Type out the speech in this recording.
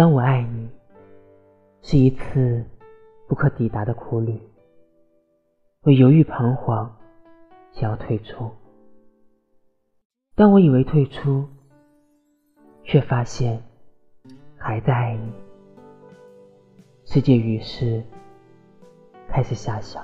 当我爱你是一次不可抵达的苦旅，我犹豫彷徨，想要退出。当我以为退出，却发现还在爱你。世界于是开始遐想。